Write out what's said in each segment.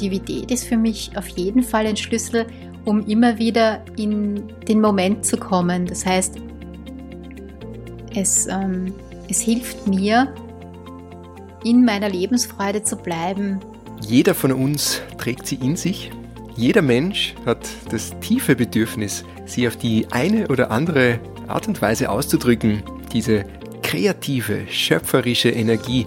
Kreativität ist für mich auf jeden Fall ein Schlüssel, um immer wieder in den Moment zu kommen. Das heißt, es, ähm, es hilft mir, in meiner Lebensfreude zu bleiben. Jeder von uns trägt sie in sich. Jeder Mensch hat das tiefe Bedürfnis, sie auf die eine oder andere Art und Weise auszudrücken. Diese kreative, schöpferische Energie,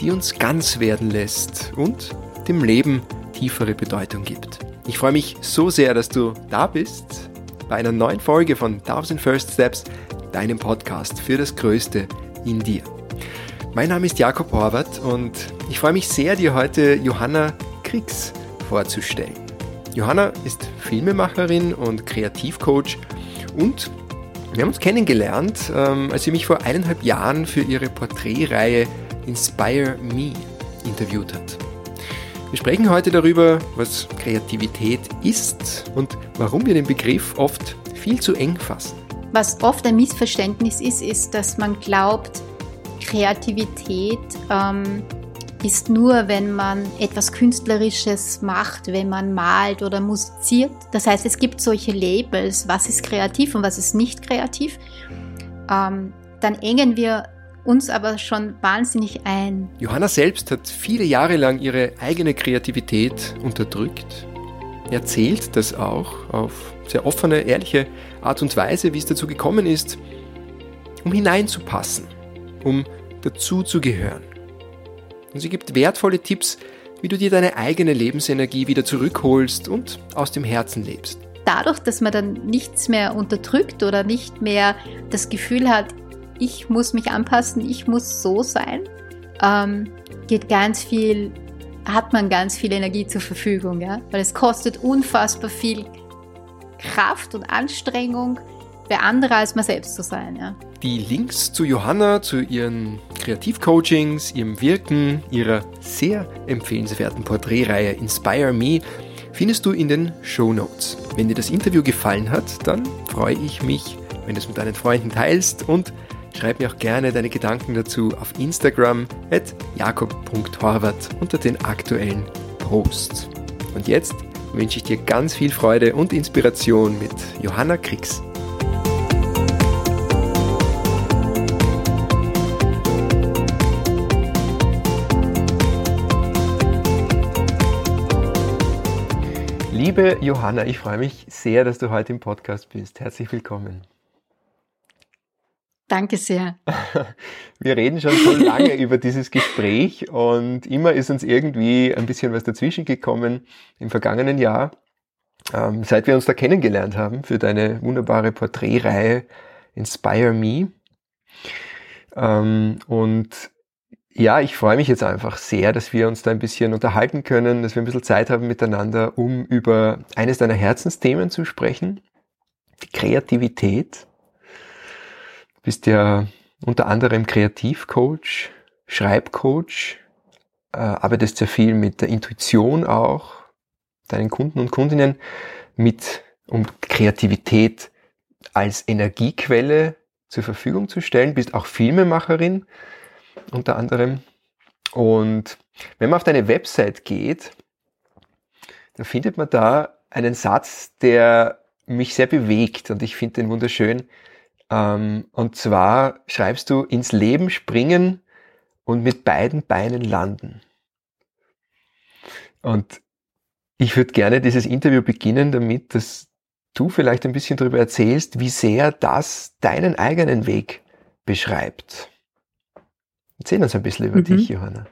die uns ganz werden lässt und dem Leben tiefere Bedeutung gibt. Ich freue mich so sehr, dass du da bist bei einer neuen Folge von 1000 First Steps, deinem Podcast für das Größte in dir. Mein Name ist Jakob Horvath und ich freue mich sehr, dir heute Johanna Kriegs vorzustellen. Johanna ist Filmemacherin und Kreativcoach und wir haben uns kennengelernt, ähm, als sie mich vor eineinhalb Jahren für ihre Porträtreihe Inspire Me interviewt hat. Wir sprechen heute darüber, was Kreativität ist und warum wir den Begriff oft viel zu eng fassen. Was oft ein Missverständnis ist, ist, dass man glaubt, Kreativität ähm, ist nur, wenn man etwas Künstlerisches macht, wenn man malt oder musiziert. Das heißt, es gibt solche Labels, was ist kreativ und was ist nicht kreativ. Ähm, dann engen wir uns aber schon wahnsinnig ein. Johanna selbst hat viele Jahre lang ihre eigene Kreativität unterdrückt. Erzählt das auch auf sehr offene, ehrliche Art und Weise, wie es dazu gekommen ist, um hineinzupassen, um dazuzugehören. Und sie gibt wertvolle Tipps, wie du dir deine eigene Lebensenergie wieder zurückholst und aus dem Herzen lebst. Dadurch, dass man dann nichts mehr unterdrückt oder nicht mehr das Gefühl hat, ich muss mich anpassen, ich muss so sein, ähm, geht ganz viel, hat man ganz viel Energie zur Verfügung, ja? weil es kostet unfassbar viel Kraft und Anstrengung, für andere als man selbst zu sein. Ja? Die Links zu Johanna, zu ihren Kreativcoachings, ihrem Wirken, ihrer sehr empfehlenswerten Porträtreihe Inspire Me findest du in den Show Notes. Wenn dir das Interview gefallen hat, dann freue ich mich, wenn du es mit deinen Freunden teilst und Schreib mir auch gerne deine Gedanken dazu auf Instagram at jakob.horvath unter den aktuellen Posts. Und jetzt wünsche ich dir ganz viel Freude und Inspiration mit Johanna Kriegs. Liebe Johanna, ich freue mich sehr, dass du heute im Podcast bist. Herzlich willkommen. Danke sehr. Wir reden schon so lange über dieses Gespräch und immer ist uns irgendwie ein bisschen was dazwischen gekommen im vergangenen Jahr, ähm, seit wir uns da kennengelernt haben für deine wunderbare Porträtreihe Inspire Me. Ähm, und ja, ich freue mich jetzt einfach sehr, dass wir uns da ein bisschen unterhalten können, dass wir ein bisschen Zeit haben miteinander, um über eines deiner Herzensthemen zu sprechen, die Kreativität bist ja unter anderem Kreativcoach, Schreibcoach, äh, arbeitest sehr viel mit der Intuition auch, deinen Kunden und Kundinnen mit, um Kreativität als Energiequelle zur Verfügung zu stellen, bist auch Filmemacherin unter anderem. Und wenn man auf deine Website geht, dann findet man da einen Satz, der mich sehr bewegt und ich finde den wunderschön. Ähm, und zwar schreibst du ins Leben springen und mit beiden Beinen landen. Und ich würde gerne dieses Interview beginnen damit, dass du vielleicht ein bisschen darüber erzählst, wie sehr das deinen eigenen Weg beschreibt. Erzähl uns ein bisschen über mhm. dich, Johanna.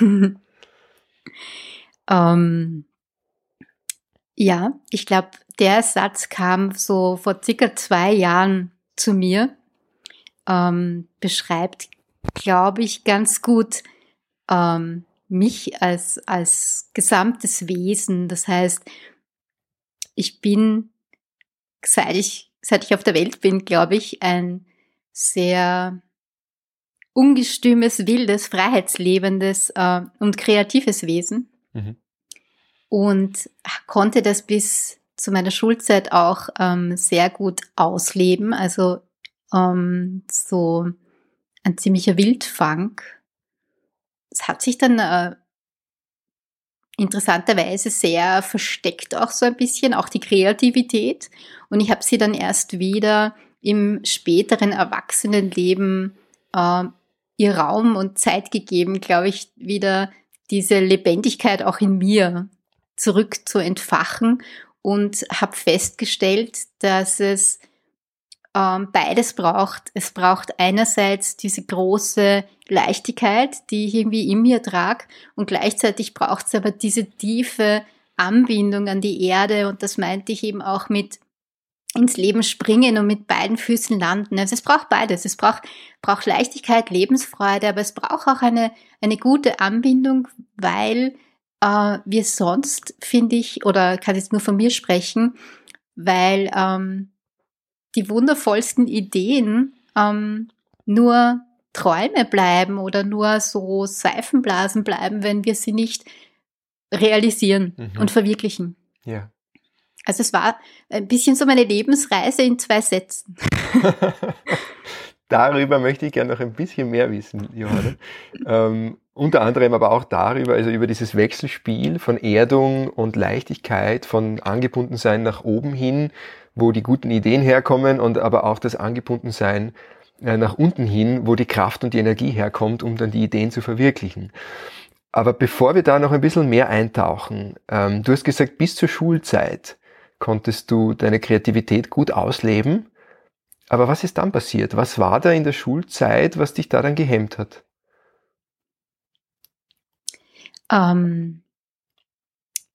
ähm, ja, ich glaube, der Satz kam so vor circa zwei Jahren zu mir, ähm, beschreibt, glaube ich, ganz gut ähm, mich als, als gesamtes Wesen. Das heißt, ich bin, seit ich, seit ich auf der Welt bin, glaube ich, ein sehr ungestümes, wildes, freiheitslebendes äh, und kreatives Wesen. Mhm. Und konnte das bis zu meiner Schulzeit auch ähm, sehr gut ausleben. Also ähm, so ein ziemlicher Wildfang. Es hat sich dann äh, interessanterweise sehr versteckt auch so ein bisschen, auch die Kreativität. Und ich habe sie dann erst wieder im späteren Erwachsenenleben äh, ihr Raum und Zeit gegeben, glaube ich, wieder diese Lebendigkeit auch in mir zurück zu entfachen und habe festgestellt, dass es ähm, beides braucht. Es braucht einerseits diese große Leichtigkeit, die ich irgendwie in mir trage und gleichzeitig braucht es aber diese tiefe Anbindung an die Erde und das meinte ich eben auch mit ins Leben springen und mit beiden Füßen landen. Also es braucht beides. Es braucht, braucht Leichtigkeit, Lebensfreude, aber es braucht auch eine, eine gute Anbindung, weil äh, wir sonst, finde ich, oder kann jetzt nur von mir sprechen, weil ähm, die wundervollsten Ideen ähm, nur Träume bleiben oder nur so Seifenblasen bleiben, wenn wir sie nicht realisieren mhm. und verwirklichen. Ja. Also es war ein bisschen so meine Lebensreise in zwei Sätzen. darüber möchte ich gerne noch ein bisschen mehr wissen, Johanna. ähm, unter anderem aber auch darüber, also über dieses Wechselspiel von Erdung und Leichtigkeit, von Angebundensein nach oben hin, wo die guten Ideen herkommen und aber auch das Angebundensein äh, nach unten hin, wo die Kraft und die Energie herkommt, um dann die Ideen zu verwirklichen. Aber bevor wir da noch ein bisschen mehr eintauchen, ähm, du hast gesagt, bis zur Schulzeit konntest du deine Kreativität gut ausleben. Aber was ist dann passiert? Was war da in der Schulzeit, was dich da dann gehemmt hat? Ähm,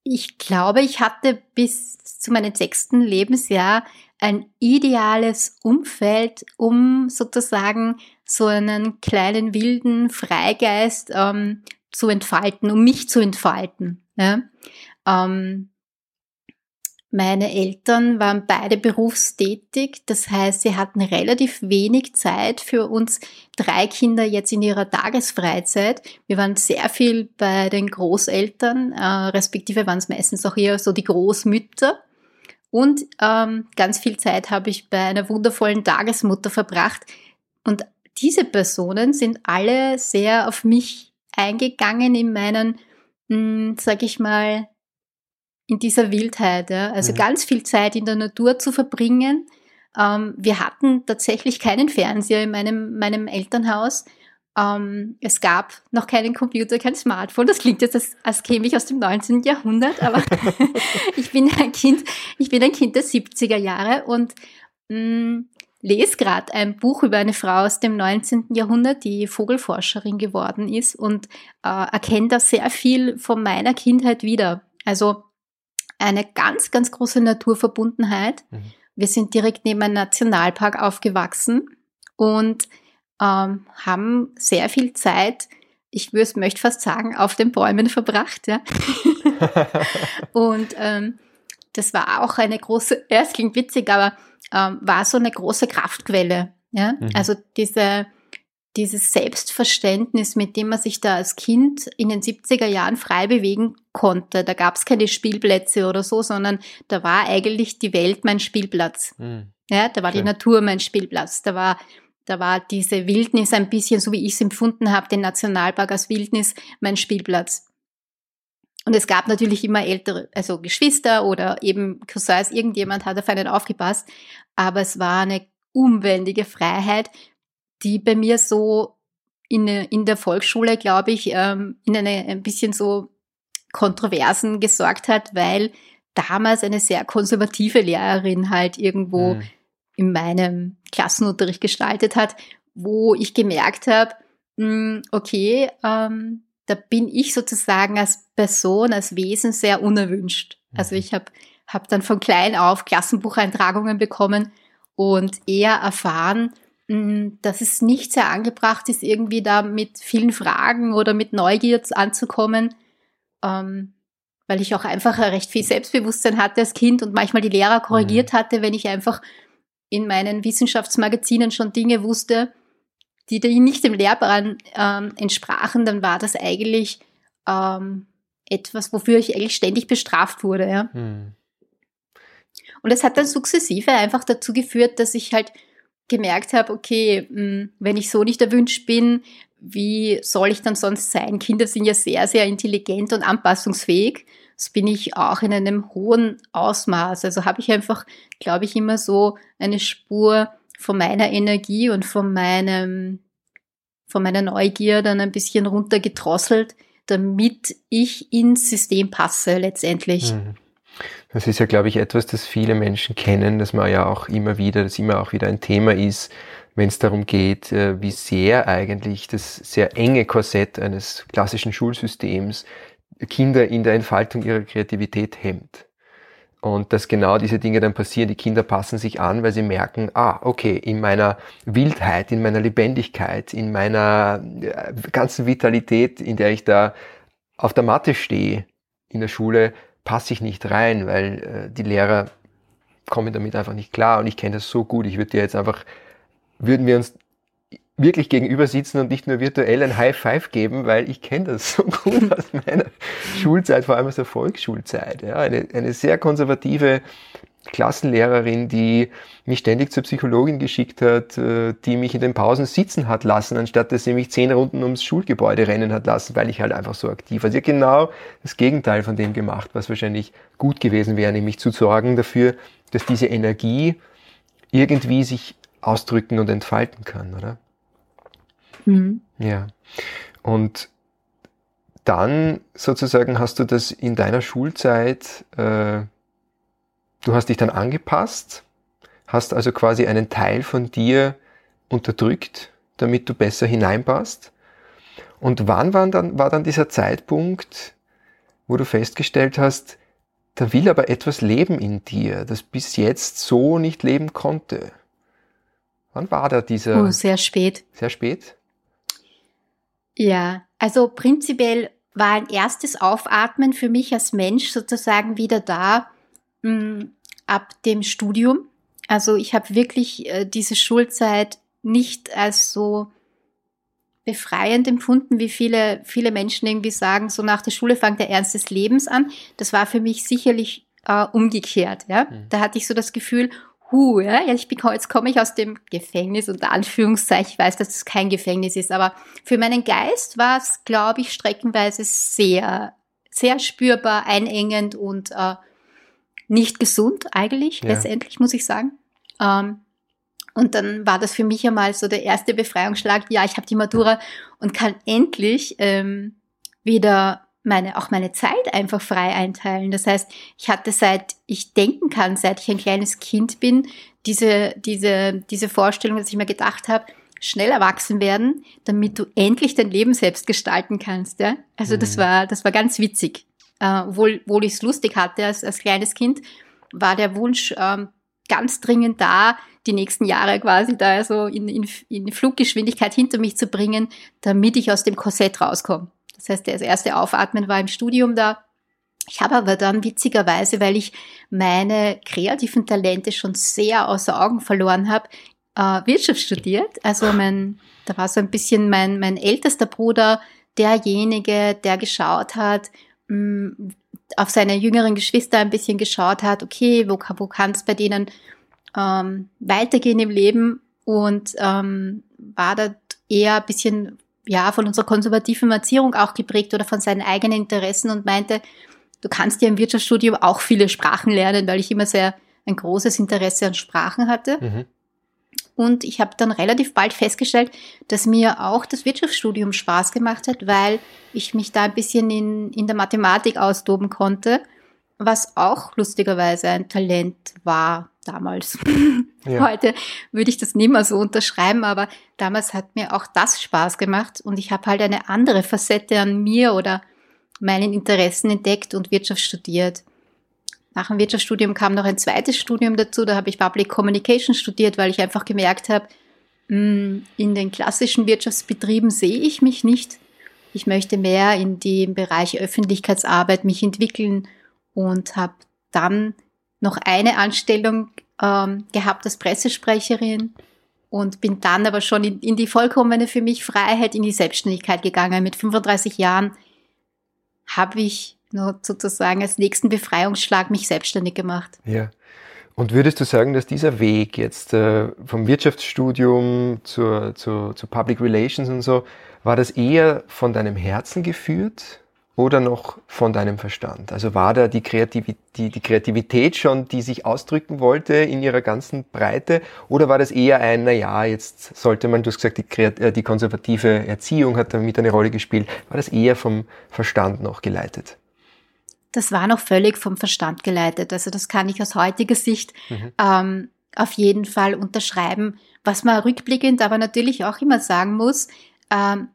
ich glaube, ich hatte bis zu meinem sechsten Lebensjahr ein ideales Umfeld, um sozusagen so einen kleinen wilden Freigeist ähm, zu entfalten, um mich zu entfalten. Ja? Ähm, meine Eltern waren beide berufstätig, das heißt, sie hatten relativ wenig Zeit für uns drei Kinder jetzt in ihrer Tagesfreizeit. Wir waren sehr viel bei den Großeltern, äh, respektive waren es meistens auch eher so die Großmütter. Und ähm, ganz viel Zeit habe ich bei einer wundervollen Tagesmutter verbracht. Und diese Personen sind alle sehr auf mich eingegangen in meinen, hm, sag ich mal, in dieser Wildheit. Ja? Also mhm. ganz viel Zeit in der Natur zu verbringen. Ähm, wir hatten tatsächlich keinen Fernseher in meinem, meinem Elternhaus. Ähm, es gab noch keinen Computer, kein Smartphone. Das klingt jetzt, als, als käme ich aus dem 19. Jahrhundert, aber ich bin ein Kind, ich bin ein Kind der 70er Jahre und mh, mm, lese gerade ein Buch über eine Frau aus dem 19. Jahrhundert, die Vogelforscherin geworden ist und äh, erkenne da sehr viel von meiner Kindheit wieder. Also eine ganz, ganz große Naturverbundenheit. Mhm. Wir sind direkt neben einem Nationalpark aufgewachsen und ähm, haben sehr viel Zeit, ich würde, möchte fast sagen, auf den Bäumen verbracht. Ja? und ähm, das war auch eine große, ja, es klingt witzig, aber ähm, war so eine große Kraftquelle. Ja? Mhm. Also diese dieses Selbstverständnis, mit dem man sich da als Kind in den 70er Jahren frei bewegen konnte. Da gab es keine Spielplätze oder so, sondern da war eigentlich die Welt mein Spielplatz. Mhm. Ja, da war Schön. die Natur mein Spielplatz. Da war, da war diese Wildnis ein bisschen, so wie ich es empfunden habe, den Nationalpark als Wildnis mein Spielplatz. Und es gab natürlich immer ältere, also Geschwister oder eben Cousins, irgendjemand hat auf einen aufgepasst. Aber es war eine umwendige Freiheit, die bei mir so in, in der Volksschule, glaube ich, ähm, in eine ein bisschen so Kontroversen gesorgt hat, weil damals eine sehr konservative Lehrerin halt irgendwo mhm. in meinem Klassenunterricht gestaltet hat, wo ich gemerkt habe, hm, okay, ähm, da bin ich sozusagen als Person, als Wesen sehr unerwünscht. Also mhm. ich habe hab dann von klein auf Klassenbucheintragungen bekommen und eher erfahren, dass es nicht sehr angebracht ist, irgendwie da mit vielen Fragen oder mit Neugier anzukommen, ähm, weil ich auch einfach recht viel Selbstbewusstsein hatte als Kind und manchmal die Lehrer korrigiert mhm. hatte, wenn ich einfach in meinen Wissenschaftsmagazinen schon Dinge wusste, die, die nicht dem Lehrplan ähm, entsprachen, dann war das eigentlich ähm, etwas, wofür ich eigentlich ständig bestraft wurde. Ja. Mhm. Und es hat dann sukzessive einfach dazu geführt, dass ich halt gemerkt habe, okay, hm, wenn ich so nicht erwünscht bin, wie soll ich dann sonst sein? Kinder sind ja sehr, sehr intelligent und anpassungsfähig. Das bin ich auch in einem hohen Ausmaß. Also habe ich einfach, glaube ich, immer so eine Spur von meiner Energie und von meinem, von meiner Neugier dann ein bisschen runtergedrosselt, damit ich ins System passe letztendlich. Mhm. Das ist ja, glaube ich, etwas, das viele Menschen kennen, dass man ja auch immer wieder, das immer auch wieder ein Thema ist, wenn es darum geht, äh, wie sehr eigentlich das sehr enge Korsett eines klassischen Schulsystems Kinder in der Entfaltung ihrer Kreativität hemmt. Und dass genau diese Dinge dann passieren, die Kinder passen sich an, weil sie merken, ah, okay, in meiner Wildheit, in meiner Lebendigkeit, in meiner äh, ganzen Vitalität, in der ich da auf der Matte stehe in der Schule, passe ich nicht rein, weil äh, die Lehrer kommen damit einfach nicht klar und ich kenne das so gut. Ich würde dir jetzt einfach, würden wir uns wirklich gegenüber sitzen und nicht nur virtuell ein High Five geben, weil ich kenne das so gut aus meiner Schulzeit, vor allem aus der Volksschulzeit. Ja, eine, eine sehr konservative Klassenlehrerin, die mich ständig zur Psychologin geschickt hat, äh, die mich in den Pausen sitzen hat lassen, anstatt dass sie mich zehn Runden ums Schulgebäude rennen hat lassen, weil ich halt einfach so aktiv war. Sie hat genau das Gegenteil von dem gemacht, was wahrscheinlich gut gewesen wäre, nämlich zu sorgen dafür, dass diese Energie irgendwie sich ausdrücken und entfalten kann, oder? Mhm. Ja. Und dann sozusagen hast du das in deiner Schulzeit, äh, du hast dich dann angepasst, hast also quasi einen Teil von dir unterdrückt, damit du besser hineinpasst. Und wann war dann, war dann dieser Zeitpunkt, wo du festgestellt hast, da will aber etwas leben in dir, das bis jetzt so nicht leben konnte? Wann war da dieser? Oh, sehr spät. Sehr spät? Ja, also prinzipiell war ein erstes Aufatmen für mich als Mensch sozusagen wieder da mh, hm, ab dem Studium. Also ich habe wirklich äh, diese Schulzeit nicht als so befreiend empfunden, wie viele, viele Menschen irgendwie sagen, so nach der Schule fängt der Ernst des Lebens an. Das war für mich sicherlich äh, umgekehrt. Ja? Mhm. Da hatte ich so das Gefühl, huh, ja, ich bin, jetzt komme ich aus dem Gefängnis, unter Anführungszeichen, ich weiß, dass es kein Gefängnis ist, aber für meinen Geist war es, glaube ich, streckenweise sehr, sehr spürbar, einengend und äh, nicht gesund eigentlich, ja. letztendlich, muss ich sagen. Ähm, und dann war das für mich einmal so der erste Befreiungsschlag, ja, ich habe die Matura und kann endlich ähm, wieder meine, auch meine Zeit einfach frei einteilen. Das heißt, ich hatte seit ich denken kann, seit ich ein kleines Kind bin, diese, diese, diese Vorstellung, dass ich mir gedacht habe, schnell erwachsen werden, damit du endlich dein Leben selbst gestalten kannst. Ja? Also mhm. das war, das war ganz witzig. Äh, obwohl, obwohl ich es lustig hatte als, als kleines Kind, war der Wunsch ähm, ganz dringend da, die nächsten Jahre quasi da so in, in, in Fluggeschwindigkeit hinter mich zu bringen, damit ich aus dem Korsett rauskomme. Das heißt, das erste Aufatmen war im Studium da. Ich habe aber dann witzigerweise, weil ich meine kreativen Talente schon sehr außer Augen verloren habe, äh, Wirtschaft studiert. Also mein, da war so ein bisschen mein, mein ältester Bruder, derjenige, der geschaut hat, auf seine jüngeren Geschwister ein bisschen geschaut hat, okay, wo, wo kann es bei denen ähm, weitergehen im Leben und ähm, war da eher ein bisschen ja, von unserer konservativen Erziehung auch geprägt oder von seinen eigenen Interessen und meinte, du kannst ja im Wirtschaftsstudium auch viele Sprachen lernen, weil ich immer sehr ein großes Interesse an Sprachen hatte. Mhm. Und ich habe dann relativ bald festgestellt, dass mir auch das Wirtschaftsstudium Spaß gemacht hat, weil ich mich da ein bisschen in, in der Mathematik austoben konnte, was auch lustigerweise ein Talent war damals. Ja. Heute würde ich das nicht mehr so unterschreiben, aber damals hat mir auch das Spaß gemacht und ich habe halt eine andere Facette an mir oder meinen Interessen entdeckt und Wirtschaft studiert. Nach dem Wirtschaftsstudium kam noch ein zweites Studium dazu, da habe ich Public Communication studiert, weil ich einfach gemerkt habe, hm, in den klassischen Wirtschaftsbetrieben sehe ich mich nicht. Ich möchte mehr in dem Bereich Öffentlichkeitsarbeit mich entwickeln und habe dann noch eine Anstellung ähm, gehabt als Pressesprecherin und bin dann aber schon in, in die vollkommene für mich Freiheit, in die Selbstständigkeit gegangen. Mit 35 Jahren habe ich sozusagen als nächsten Befreiungsschlag mich selbstständig gemacht. Ja. Und würdest du sagen, dass dieser Weg jetzt äh, vom Wirtschaftsstudium zur, zur, zur Public Relations und so, War das eher von deinem Herzen geführt oder noch von deinem Verstand? Also war da die, Kreativität, die, die Kreativität schon, die sich ausdrücken wollte in ihrer ganzen Breite? Oder war das eher ein, na ja, jetzt sollte man, du hast gesagt, die, äh, die konservative Erziehung hat damit eine Rolle gespielt. War das eher vom Verstand noch geleitet? Das war noch völlig vom Verstand geleitet. Also das kann ich aus heutiger Sicht mhm. ähm, auf jeden Fall unterschreiben. Was man rückblickend aber natürlich auch immer sagen muss, ähm,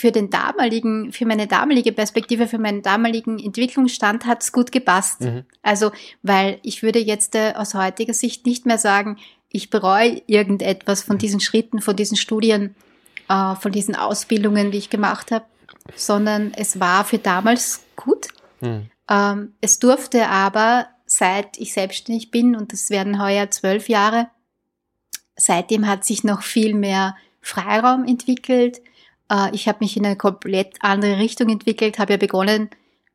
für den damaligen, für meine damalige Perspektive, für meinen damaligen Entwicklungsstand hat es gut gepasst. Mhm. Also, weil ich würde jetzt äh, aus heutiger Sicht nicht mehr sagen, ich bereue irgendetwas von diesen Schritten, von diesen Studien, äh, von diesen Ausbildungen, die ich gemacht habe, sondern es war für damals gut. Mhm. Ähm, es durfte aber, seit ich selbstständig bin, und das werden heuer zwölf Jahre, seitdem hat sich noch viel mehr Freiraum entwickelt äh, ich habe mich in eine komplett andere Richtung entwickelt, habe ja begonnen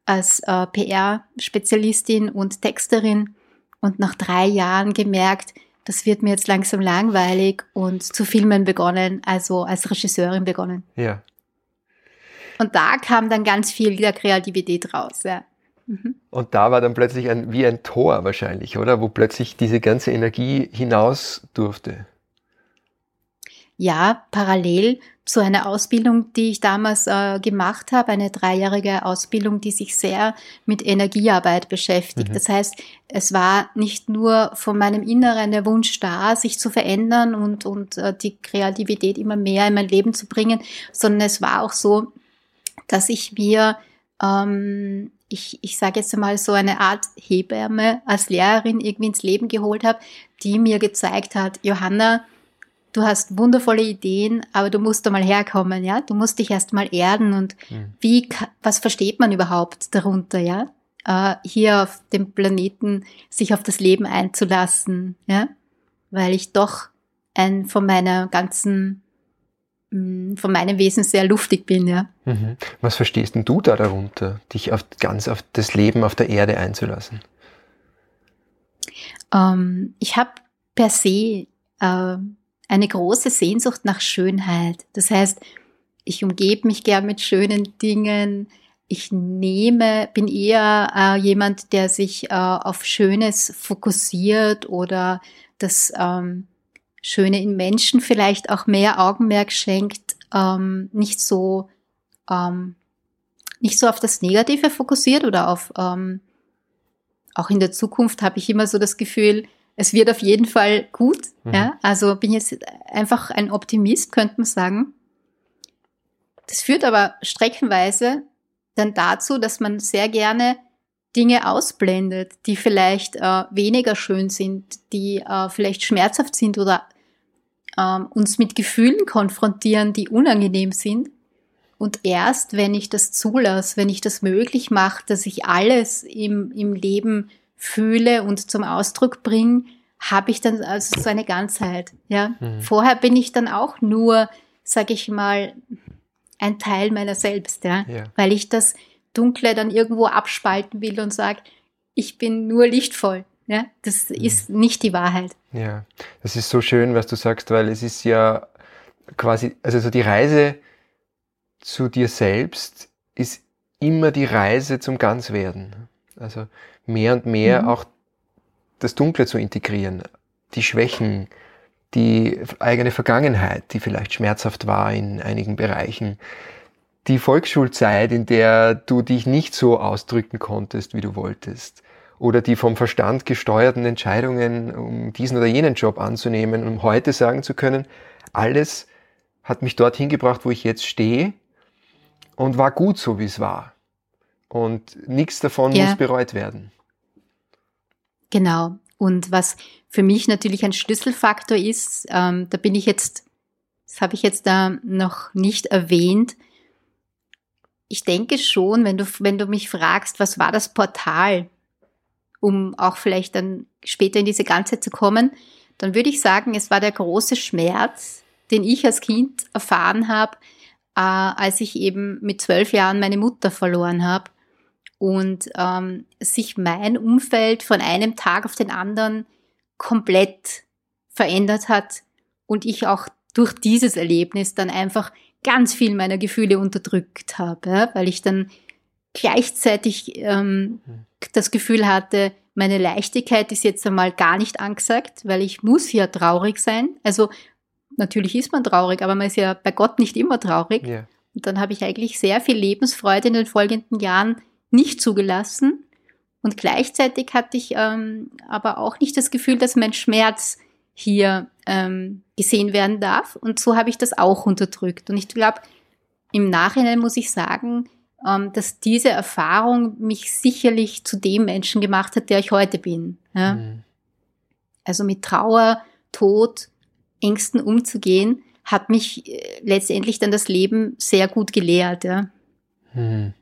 als äh, PR-Spezialistin und Texterin und nach drei Jahren gemerkt, das wird mir jetzt langsam langweilig und zu filmen begonnen, also als Regisseurin begonnen. Ja. Und da kam dann ganz viel der Kreativität raus, ja. Mhm. Und da war dann plötzlich ein, wie ein Tor wahrscheinlich, oder? Wo plötzlich diese ganze Energie hinaus durfte. Ja, parallel zu einer Ausbildung, die ich damals äh, gemacht habe, eine dreijährige Ausbildung, die sich sehr mit Energiearbeit beschäftigt. Mhm. Das heißt, es war nicht nur von meinem Inneren der Wunsch da, sich zu verändern und, und äh, die Kreativität immer mehr in mein Leben zu bringen, sondern es war auch so, dass ich mir, ähm, ich, ich sage jetzt einmal so eine Art Hebamme als Lehrerin irgendwie ins Leben geholt habe, die mir gezeigt hat, Johanna, du hast wundervolle Ideen, aber du musst da mal herkommen, ja? Du musst dich erst mal erden und mhm. wie, was versteht man überhaupt darunter, ja? Äh, hier auf dem Planeten sich auf das Leben einzulassen, ja? Weil ich doch ein von meiner ganzen von meinem Wesen sehr luftig bin, ja. Mhm. Was verstehst denn du da darunter, dich auf, ganz auf das Leben auf der Erde einzulassen? Ähm, ich habe per se äh, eine große Sehnsucht nach Schönheit. Das heißt, ich umgebe mich gern mit schönen Dingen. Ich nehme, bin eher äh, jemand, der sich äh, auf Schönes fokussiert oder das ähm, Schöne in Menschen vielleicht auch mehr Augenmerk schenkt, ähm, nicht so ähm, nicht so auf das Negative fokussiert oder auf ähm, auch in der Zukunft habe ich immer so das Gefühl, es wird auf jeden Fall gut. Mhm. Ja? Also bin jetzt einfach ein Optimist, könnte man sagen. Das führt aber streckenweise dann dazu, dass man sehr gerne Dinge ausblendet, die vielleicht äh, weniger schön sind, die äh, vielleicht schmerzhaft sind oder ähm, uns mit Gefühlen konfrontieren, die unangenehm sind. Und erst wenn ich das zulasse, wenn ich das möglich mache, dass ich alles im, im Leben fühle und zum Ausdruck bringe, habe ich dann also so eine Ganzheit. Ja, mhm. vorher bin ich dann auch nur, sage ich mal, ein Teil meiner selbst, ja? ja, weil ich das Dunkle dann irgendwo abspalten will und sage, ich bin nur lichtvoll. Ja, das mhm. ist nicht die Wahrheit. Ja, das ist so schön, was du sagst, weil es ist ja quasi, also so die Reise zu dir selbst ist immer die Reise zum Ganzwerden. Also mehr und mehr mhm. auch das Dunkle zu integrieren, die Schwächen, die eigene Vergangenheit, die vielleicht schmerzhaft war in einigen Bereichen, die Volksschulzeit, in der du dich nicht so ausdrücken konntest, wie du wolltest, oder die vom Verstand gesteuerten Entscheidungen, um diesen oder jenen Job anzunehmen, um heute sagen zu können, alles hat mich dorthin gebracht, wo ich jetzt stehe und war gut so, wie es war. Und nichts davon ja. muss bereut werden. Genau. Und was für mich natürlich ein Schlüsselfaktor ist, ähm, da bin ich jetzt, das habe ich jetzt da noch nicht erwähnt. Ich denke schon, wenn du, wenn du mich fragst, was war das Portal, um auch vielleicht dann später in diese Ganze zu kommen, dann würde ich sagen, es war der große Schmerz, den ich als Kind erfahren habe, äh, als ich eben mit zwölf Jahren meine Mutter verloren habe und ähm, sich mein Umfeld von einem Tag auf den anderen komplett verändert hat und ich auch durch dieses Erlebnis dann einfach ganz viel meiner Gefühle unterdrückt habe, ja, weil ich dann gleichzeitig ähm, hm. Das Gefühl hatte, meine Leichtigkeit ist jetzt einmal gar nicht angesagt, weil ich muss ja traurig sein. Also natürlich ist man traurig, aber man ist ja bei Gott nicht immer traurig. Yeah. Und dann habe ich eigentlich sehr viel Lebensfreude in den folgenden Jahren nicht zugelassen. Und gleichzeitig hatte ich ähm, aber auch nicht das Gefühl, dass mein Schmerz hier ähm, gesehen werden darf. Und so habe ich das auch unterdrückt. Und ich glaube, im Nachhinein muss ich sagen, dass diese Erfahrung mich sicherlich zu dem Menschen gemacht hat, der ich heute bin. Ja? Mhm. Also mit Trauer, Tod, Ängsten umzugehen, hat mich äh, letztendlich dann das Leben sehr gut gelehrt. Ja. Mhm.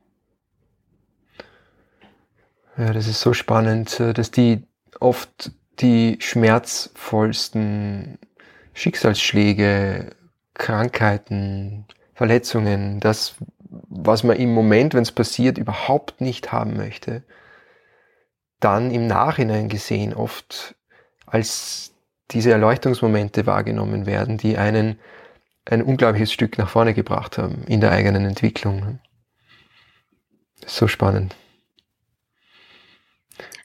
Ja, das ist so spannend, äh, dass die oft die schmerzvollsten Schicksalsschläge, Krankheiten, Verletzungen, das, was man im Moment, wenn es passiert, überhaupt nicht haben möchte, dann im Nachhinein gesehen oft als diese Erleuchtungsmomente wahrgenommen werden, die einen ein unglaubliches Stück nach vorne gebracht haben in der eigenen Entwicklung. So spannend.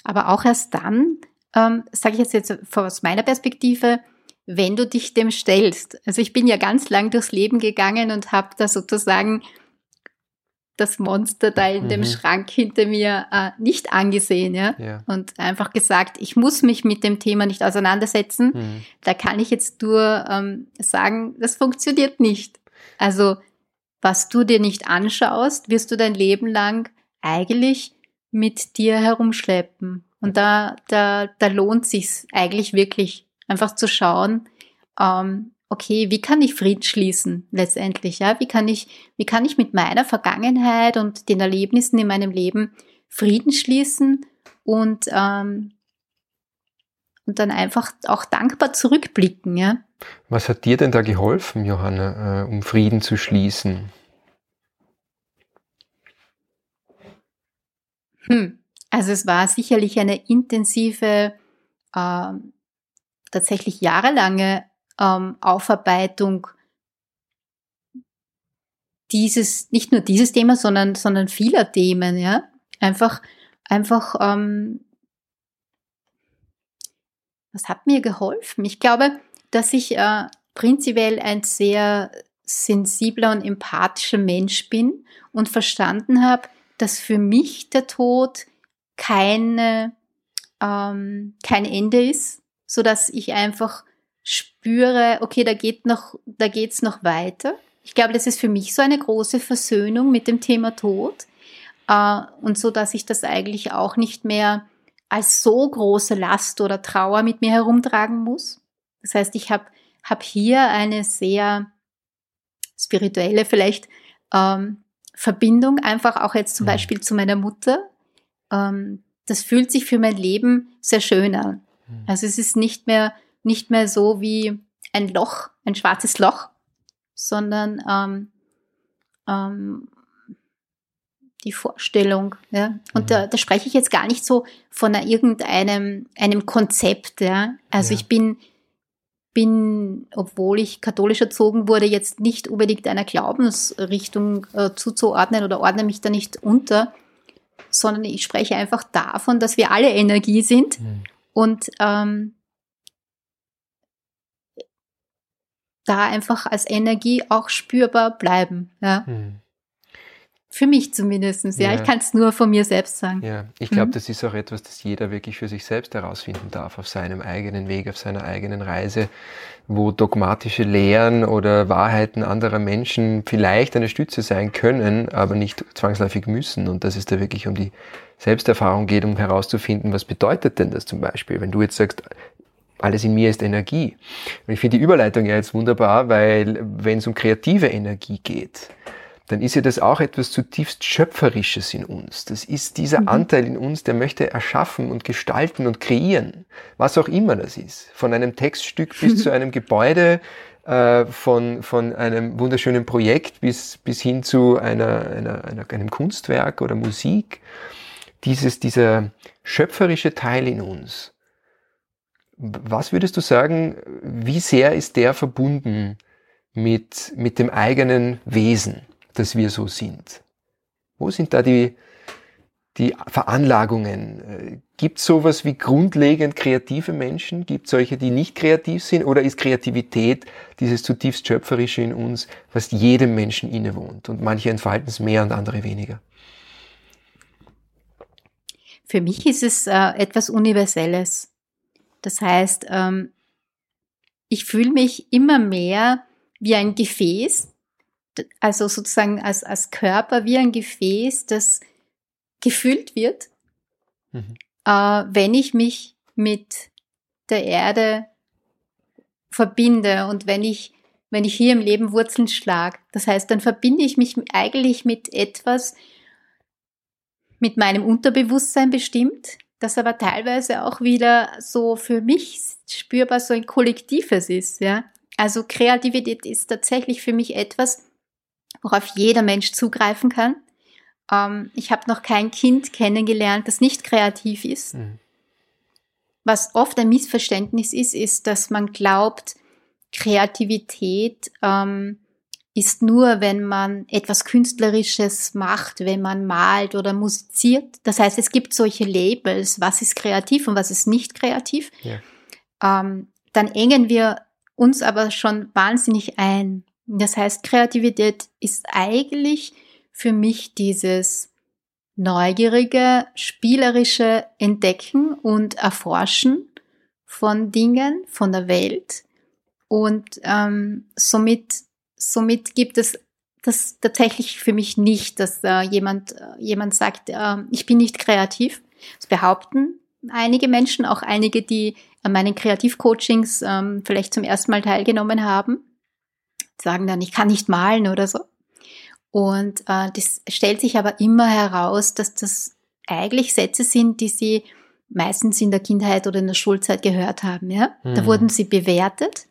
Aber auch erst dann, ähm, sage ich jetzt, jetzt aus meiner Perspektive, wenn du dich dem stellst. Also ich bin ja ganz lang durchs Leben gegangen und habe da sozusagen das Monster da in mhm. dem Schrank hinter mir äh, nicht angesehen, ja? ja? Und einfach gesagt, ich muss mich mit dem Thema nicht auseinandersetzen. Mhm. Da kann ich jetzt nur ähm, sagen, das funktioniert nicht. Also, was du dir nicht anschaust, wirst du dein Leben lang eigentlich mit dir herumschleppen. Und da, da, da lohnt sich's eigentlich wirklich, einfach zu schauen, ähm, okay, wie kann ich Frieden schließen letztendlich, ja? Wie kann ich, wie kann ich mit meiner Vergangenheit und den Erlebnissen in meinem Leben Frieden schließen und, ähm, und dann einfach auch dankbar zurückblicken, ja? Was hat dir denn da geholfen, Johanna, äh, um Frieden zu schließen? Hm. Also es war sicherlich eine intensive, äh, tatsächlich jahrelange ähm, Aufarbeitung dieses, nicht nur dieses Thema, sondern, sondern vieler Themen, ja. Einfach, einfach, ähm, was hat mir geholfen? Ich glaube, dass ich äh, prinzipiell ein sehr sensibler und empathischer Mensch bin und verstanden habe, dass für mich der Tod keine, ähm, kein Ende ist, so dass ich einfach spüre, okay, da geht noch, da geht's noch weiter. Ich glaube, das ist für mich so eine große Versöhnung mit dem Thema Tod äh, und so, dass ich das eigentlich auch nicht mehr als so große Last oder Trauer mit mir herumtragen muss. Das heißt, ich habe hab hier eine sehr spirituelle vielleicht ähm, Verbindung, einfach auch jetzt zum mhm. Beispiel zu meiner Mutter. Ähm, das fühlt sich für mein Leben sehr schön an. Mhm. Also es ist nicht mehr nicht mehr so wie ein Loch, ein schwarzes Loch, sondern ähm, ähm, die Vorstellung. Ja? Und mhm. da, da spreche ich jetzt gar nicht so von irgendeinem einem Konzept. Ja? Also ja. ich bin, bin, obwohl ich katholisch erzogen wurde, jetzt nicht unbedingt einer Glaubensrichtung äh, zuzuordnen oder ordne mich da nicht unter, sondern ich spreche einfach davon, dass wir alle Energie sind mhm. und ähm, da einfach als Energie auch spürbar bleiben. Ja. Hm. Für mich zumindest, ja. ja. Ich kann es nur von mir selbst sagen. Ja, ich glaube, mhm. das ist auch etwas, das jeder wirklich für sich selbst herausfinden darf, auf seinem eigenen Weg, auf seiner eigenen Reise, wo dogmatische Lehren oder Wahrheiten anderer Menschen vielleicht eine Stütze sein können, aber nicht zwangsläufig müssen. Und dass es da wirklich um die Selbsterfahrung geht, um herauszufinden, was bedeutet denn das zum Beispiel? Wenn du jetzt sagst, alles in mir ist Energie. Und ich finde die Überleitung ja jetzt wunderbar, weil wenn es um kreative Energie geht, dann ist ja das auch etwas zutiefst Schöpferisches in uns. Das ist dieser mhm. Anteil in uns, der möchte erschaffen und gestalten und kreieren, was auch immer das ist. Von einem Textstück bis zu einem Gebäude, äh, von, von einem wunderschönen Projekt bis, bis hin zu einer, einer, einer, einem Kunstwerk oder Musik. Dieses, dieser schöpferische Teil in uns, was würdest du sagen, wie sehr ist der verbunden mit, mit dem eigenen Wesen, dass wir so sind? Wo sind da die, die Veranlagungen? Gibt es sowas wie grundlegend kreative Menschen? Gibt es solche, die nicht kreativ sind? Oder ist Kreativität dieses zutiefst Schöpferische in uns, was jedem Menschen innewohnt? Und manche entfalten es mehr und andere weniger. Für mich ist es äh, etwas Universelles. Das heißt, ähm, ich fühle mich immer mehr wie ein Gefäß, also sozusagen als, als Körper wie ein Gefäß, das gefüllt wird, mhm. äh, wenn ich mich mit der Erde verbinde und wenn ich, wenn ich hier im Leben Wurzeln schlage. Das heißt, dann verbinde ich mich eigentlich mit etwas, mit meinem Unterbewusstsein bestimmt, das aber teilweise auch wieder so für mich spürbar so ein Kollektives ist, ja. Also Kreativität ist tatsächlich für mich etwas, worauf jeder Mensch zugreifen kann. Ähm, ich habe noch kein Kind kennengelernt, das nicht kreativ ist. Mhm. Was oft ein Missverständnis ist, ist, dass man glaubt, Kreativität ähm, ist nur, wenn man etwas Künstlerisches macht, wenn man malt oder musiziert. Das heißt, es gibt solche Labels, was ist kreativ und was ist nicht kreativ. Ja. Ähm, dann engen wir uns aber schon wahnsinnig ein. Das heißt, Kreativität ist eigentlich für mich dieses neugierige, spielerische Entdecken und Erforschen von Dingen, von der Welt. Und ähm, somit, somit gibt es das tatsächlich für mich nicht, dass äh, jemand, äh, jemand sagt, äh, ich bin nicht kreativ. Das behaupten einige Menschen, auch einige, die an meinen Kreativcoachings ähm, vielleicht zum ersten Mal teilgenommen haben, sagen dann, ich kann nicht malen oder so. Und äh, das stellt sich aber immer heraus, dass das eigentlich Sätze sind, die sie meistens in der Kindheit oder in der Schulzeit gehört haben. Ja? Mhm. Da wurden sie bewertet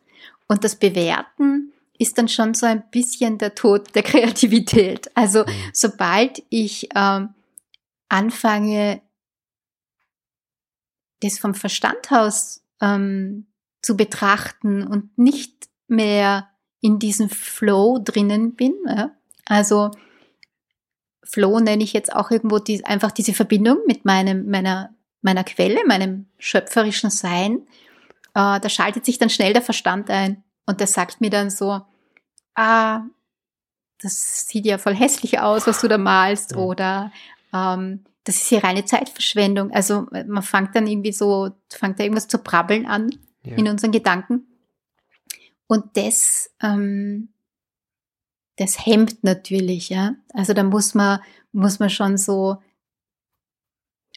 und das Bewerten ist dann schon so ein bisschen der Tod der Kreativität. Also mhm. sobald ich ähm, anfange, das vom Verstand aus ähm, zu betrachten und nicht mehr in diesem Flow drinnen bin, ja, also Flow nenne ich jetzt auch irgendwo die, einfach diese Verbindung mit meinem, meiner, meiner Quelle, meinem schöpferischen Sein. Äh, da schaltet sich dann schnell der Verstand ein und der sagt mir dann so, ah, das sieht ja voll hässlich aus, was du da malst, ja. oder ähm, das ist ja reine Zeitverschwendung. Also man fängt dann irgendwie so, fängt da irgendwas zu brabbeln an ja. in unseren Gedanken. Und das ähm, das hemmt natürlich, ja. Also da muss man, muss man schon so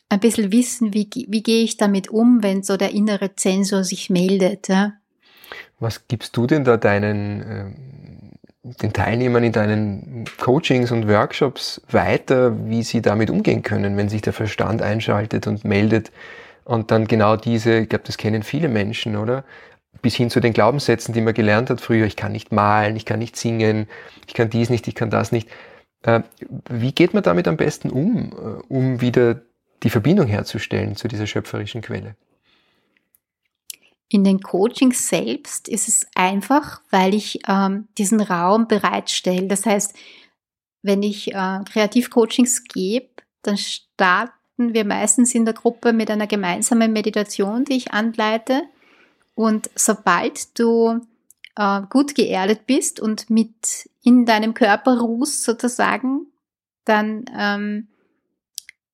ein bisschen wissen, wie, wie gehe ich damit um, wenn so der innere Zensor sich meldet, ja. Was gibst du denn da deinen, äh, den Teilnehmern in deinen Coachings und Workshops weiter, wie sie damit umgehen können, wenn sich der Verstand einschaltet und meldet und dann genau diese, ich glaube, das kennen viele Menschen, oder? bis hin zu den Glaubenssätzen, die man gelernt hat früher, ich kann nicht malen, ich kann nicht singen, ich kann dies nicht, ich kann das nicht. Äh, wie geht man damit am besten um, äh, um wieder die Verbindung herzustellen zu dieser schöpferischen Quelle? In den Coachings selbst ist es einfach, weil ich ähm, diesen Raum bereitstelle. Das heißt, wenn ich äh, Kreativcoachings gebe, dann starten wir meistens in der Gruppe mit einer gemeinsamen Meditation, die ich anleite. Und sobald du äh, gut geerdet bist und mit in deinem Körper ruhst sozusagen, dann ähm,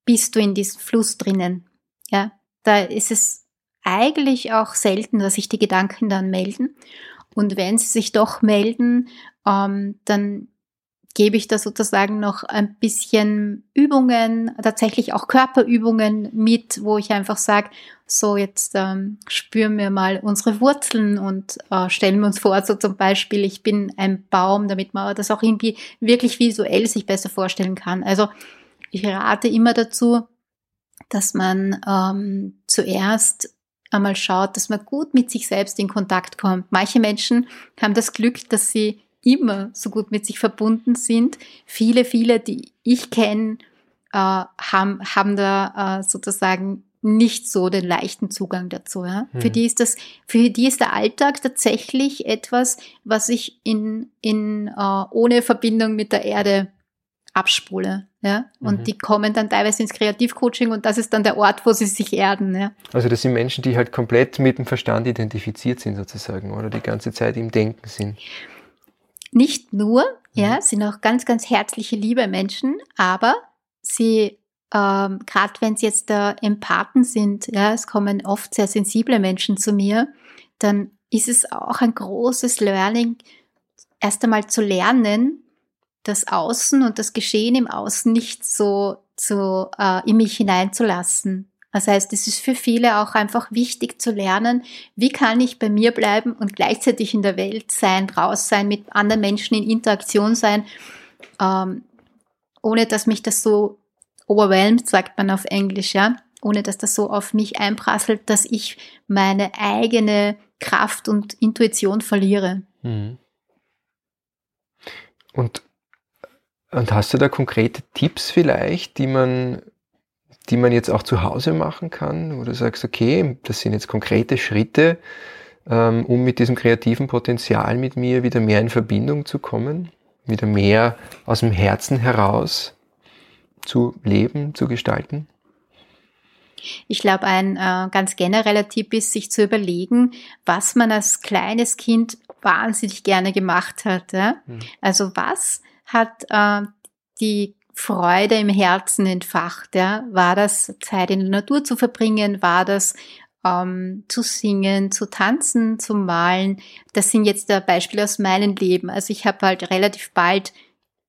bist du in diesem Fluss drinnen. Ja, da ist es eigentlich auch selten, dass sich die Gedanken dann melden. Und wenn sie sich doch melden, ähm, dann gebe ich da sozusagen noch ein bisschen Übungen, tatsächlich auch Körperübungen mit, wo ich einfach sage, so jetzt ähm, spüren wir mal unsere Wurzeln und äh, stellen wir uns vor, so zum Beispiel, ich bin ein Baum, damit man das auch irgendwie wirklich visuell sich besser vorstellen kann. Also ich rate immer dazu, dass man ähm, zuerst einmal schaut, dass man gut mit sich selbst in Kontakt kommt. Manche Menschen haben das Glück, dass sie immer so gut mit sich verbunden sind. Viele, viele, die ich kenne, äh, haben, haben da äh, sozusagen nicht so den leichten Zugang dazu. Ja? Mhm. Für die ist das, für die ist der Alltag tatsächlich etwas, was ich in, in uh, ohne Verbindung mit der Erde abspule. Ja? Und mhm. die kommen dann teilweise ins Kreativcoaching und das ist dann der Ort, wo sie sich erden. Ja? Also das sind Menschen, die halt komplett mit dem Verstand identifiziert sind sozusagen oder die ganze Zeit im Denken sind. Nicht nur, mhm. ja, sind auch ganz, ganz herzliche, liebe Menschen, aber sie ähm, gerade wenn es jetzt äh, Empathen sind, ja, es kommen oft sehr sensible Menschen zu mir, dann ist es auch ein großes Learning, erst einmal zu lernen, das Außen und das Geschehen im Außen nicht so, so äh, in mich hineinzulassen. Das heißt, es ist für viele auch einfach wichtig zu lernen, wie kann ich bei mir bleiben und gleichzeitig in der Welt sein, raus sein, mit anderen Menschen in Interaktion sein, ähm, ohne dass mich das so overwhelmed, sagt man auf Englisch, ja, ohne dass das so auf mich einprasselt, dass ich meine eigene Kraft und Intuition verliere. Mhm. Und und hast du da konkrete Tipps vielleicht, die man, die man jetzt auch zu Hause machen kann, wo du sagst, okay, das sind jetzt konkrete Schritte, ähm, um mit diesem kreativen Potenzial mit mir wieder mehr in Verbindung zu kommen, wieder mehr aus dem Herzen heraus zu leben, zu gestalten? Ich glaube, ein äh, ganz genereller Tipp ist, sich zu überlegen, was man als kleines Kind wahnsinnig gerne gemacht hat. Ja? Mhm. Also was hat äh, die Freude im Herzen entfacht. Ja? War das Zeit in der Natur zu verbringen? War das ähm, zu singen, zu tanzen, zu malen? Das sind jetzt Beispiele aus meinem Leben. Also ich habe halt relativ bald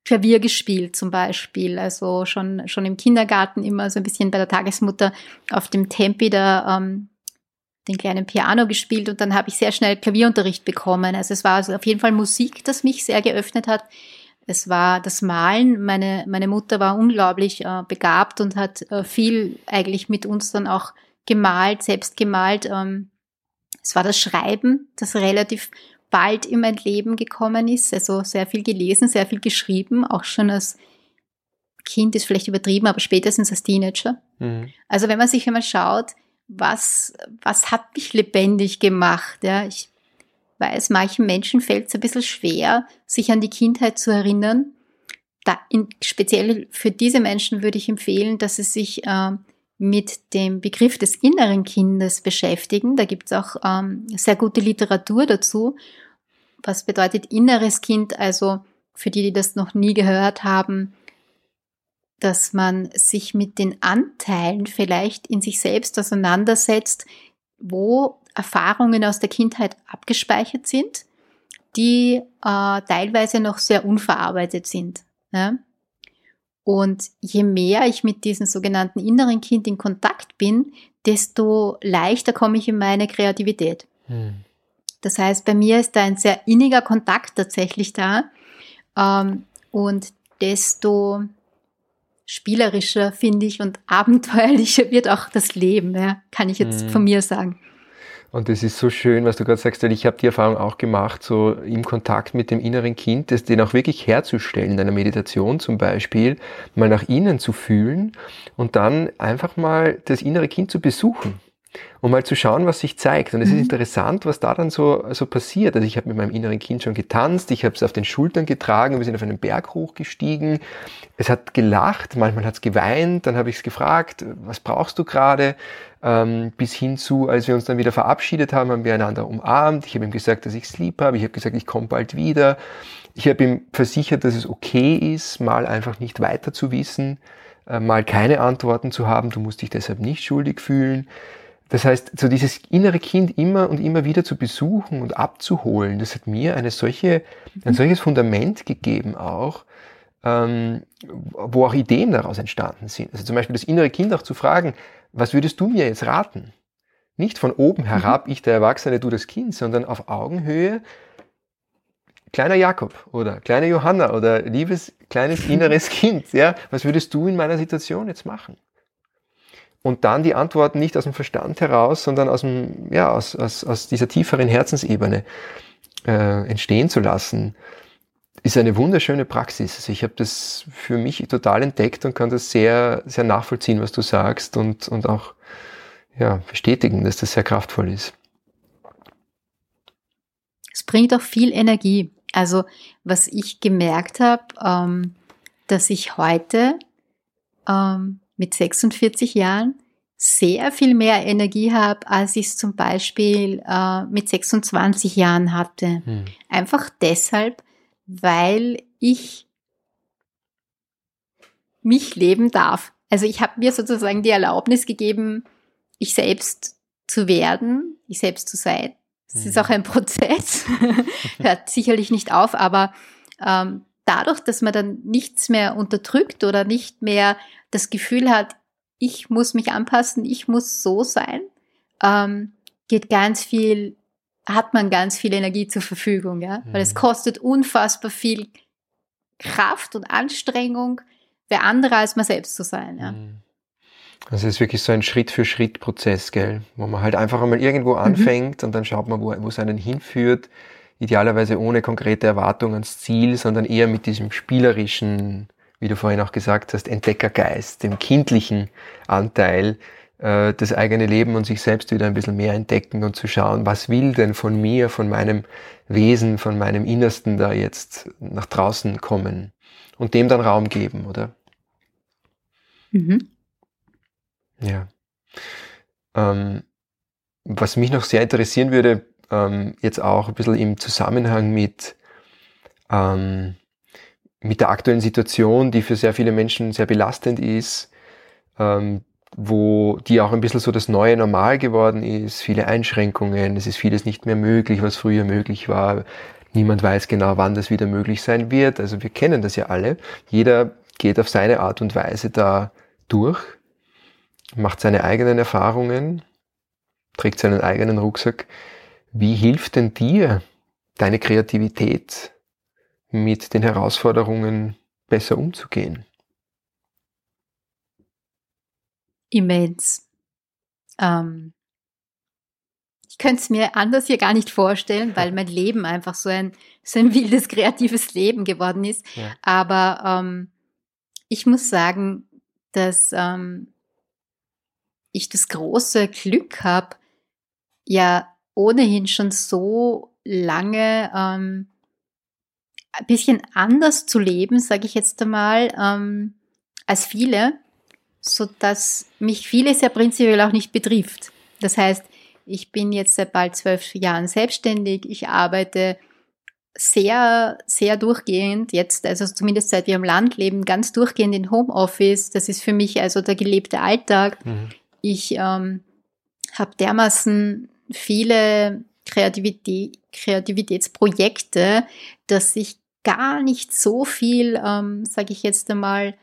Klavier gespielt zum Beispiel, also schon, schon im Kindergarten immer so ein bisschen bei der Tagesmutter auf dem Tempi da ähm, den kleinen Piano gespielt und dann habe ich sehr schnell Klavierunterricht bekommen. Also es war also auf jeden Fall Musik, das mich sehr geöffnet hat. Es war das Malen. Meine, meine Mutter war unglaublich äh, begabt und hat äh, viel eigentlich mit uns dann auch gemalt, selbst gemalt. Ähm, es war das Schreiben, das relativ bald in mein Leben gekommen ist. Also sehr viel gelesen, sehr viel geschrieben, auch schon als Kind ist vielleicht übertrieben, aber spätestens als Teenager. Mhm. Also wenn man sich einmal schaut, was, was hat mich lebendig gemacht? Ja, ich weiß, manchen Menschen fällt es ein bisschen schwer, sich an die Kindheit zu erinnern. Da in, speziell für diese Menschen würde ich empfehlen, dass sie sich äh, mit dem Begriff des inneren Kindes beschäftigen. Da gibt es auch ähm, sehr gute Literatur dazu. Was bedeutet inneres Kind? Also für die, die das noch nie gehört haben, dass man sich mit den Anteilen vielleicht in sich selbst auseinandersetzt, wo Erfahrungen aus der Kindheit abgespeichert sind, die äh, teilweise noch sehr unverarbeitet sind. Ja? Und je mehr ich mit diesem sogenannten inneren Kind in Kontakt bin, desto leichter komme ich in meine Kreativität. Hm. Das heißt, bei mir ist da ein sehr inniger Kontakt tatsächlich da. Ähm, und desto spielerischer, finde ich, und abenteuerlicher wird auch das Leben, ja, kann ich jetzt hm. von mir sagen. Und es ist so schön, was du gerade sagst, weil ich habe die Erfahrung auch gemacht, so im Kontakt mit dem inneren Kind, das den auch wirklich herzustellen, in einer Meditation zum Beispiel, mal nach innen zu fühlen und dann einfach mal das innere Kind zu besuchen um mal zu schauen, was sich zeigt. Und es mhm. ist interessant, was da dann so, so passiert. Also ich habe mit meinem inneren Kind schon getanzt, ich habe es auf den Schultern getragen, wir sind auf einen Berg hochgestiegen. Es hat gelacht, manchmal hat es geweint, dann habe ich es gefragt, was brauchst du gerade? Ähm, bis hin zu, als wir uns dann wieder verabschiedet haben, haben wir einander umarmt. Ich habe ihm gesagt, dass ich es lieb habe. Ich habe gesagt, ich komme bald wieder. Ich habe ihm versichert, dass es okay ist, mal einfach nicht weiter zu wissen, äh, mal keine Antworten zu haben. Du musst dich deshalb nicht schuldig fühlen. Das heißt, so dieses innere Kind immer und immer wieder zu besuchen und abzuholen, das hat mir eine solche, ein solches Fundament gegeben auch, ähm, wo auch Ideen daraus entstanden sind. Also zum Beispiel das innere Kind auch zu fragen, was würdest du mir jetzt raten? Nicht von oben herab, mhm. ich der Erwachsene, du das Kind, sondern auf Augenhöhe, kleiner Jakob oder kleine Johanna oder liebes kleines inneres Kind, ja, was würdest du in meiner Situation jetzt machen? Und dann die Antworten nicht aus dem Verstand heraus, sondern aus, dem, ja, aus, aus, aus dieser tieferen Herzensebene äh, entstehen zu lassen, ist eine wunderschöne Praxis. Also ich habe das für mich total entdeckt und kann das sehr, sehr nachvollziehen, was du sagst und, und auch ja, bestätigen, dass das sehr kraftvoll ist. Es bringt auch viel Energie. Also was ich gemerkt habe, ähm, dass ich heute ähm, mit 46 Jahren sehr viel mehr Energie habe, als ich es zum Beispiel äh, mit 26 Jahren hatte. Hm. Einfach deshalb, weil ich mich leben darf. Also ich habe mir sozusagen die Erlaubnis gegeben, ich selbst zu werden, ich selbst zu sein. Es ist hm. auch ein Prozess, hört sicherlich nicht auf, aber ähm, dadurch, dass man dann nichts mehr unterdrückt oder nicht mehr das Gefühl hat, ich muss mich anpassen, ich muss so sein, ähm, geht ganz viel, hat man ganz viel Energie zur Verfügung, ja, mhm. weil es mhm. kostet unfassbar viel Kraft und Anstrengung, wer andere als man selbst zu sein, ja. Mhm. Also es ist wirklich so ein Schritt-für-Schritt-Prozess, gell, wo man halt einfach einmal irgendwo mhm. anfängt mhm. und dann schaut man, wo, wo es einen hinführt, idealerweise ohne konkrete Erwartung ans Ziel, sondern eher mit diesem spielerischen, wie du vorhin auch gesagt hast, Entdeckergeist, dem kindlichen Anteil, äh, das eigene Leben und sich selbst wieder ein bisschen mehr entdecken und zu schauen, was will denn von mir, von meinem Wesen, von meinem Innersten da jetzt nach draußen kommen und dem dann Raum geben, oder? Mhm. Ja. Ähm, was mich noch sehr interessieren würde, ähm, jetzt auch ein bisschen im Zusammenhang mit, ähm, mit der aktuellen Situation, die für sehr viele Menschen sehr belastend ist, ähm, wo die auch ein bisschen so das neue Normal geworden ist, viele Einschränkungen, es ist vieles nicht mehr möglich, was früher möglich war. Niemand weiß genau, wann das wieder möglich sein wird. Also wir kennen das ja alle. Jeder geht auf seine Art und Weise da durch, macht seine eigenen Erfahrungen, trägt seinen eigenen Rucksack. Wie hilft denn dir deine Kreativität mit den Herausforderungen besser umzugehen? Immens. Ähm, ich könnte es mir anders hier gar nicht vorstellen, weil mein Leben einfach so ein, so ein wildes, kreatives Leben geworden ist. Ja. Aber ähm, ich muss sagen, dass ähm, ich das große Glück habe, ja ohnehin schon so lange ähm, ein bisschen anders zu leben, sage ich jetzt einmal, ähm, als viele, so dass mich vieles ja prinzipiell auch nicht betrifft. Das heißt, ich bin jetzt seit bald zwölf Jahren selbstständig, ich arbeite sehr, sehr durchgehend jetzt, also zumindest seit wir im Land leben, ganz durchgehend in Homeoffice. Das ist für mich also der gelebte Alltag. Mhm. Ich ähm, habe dermaßen viele Kreativität, Kreativitätsprojekte, dass ich gar nicht so viel, ähm, sage ich jetzt einmal,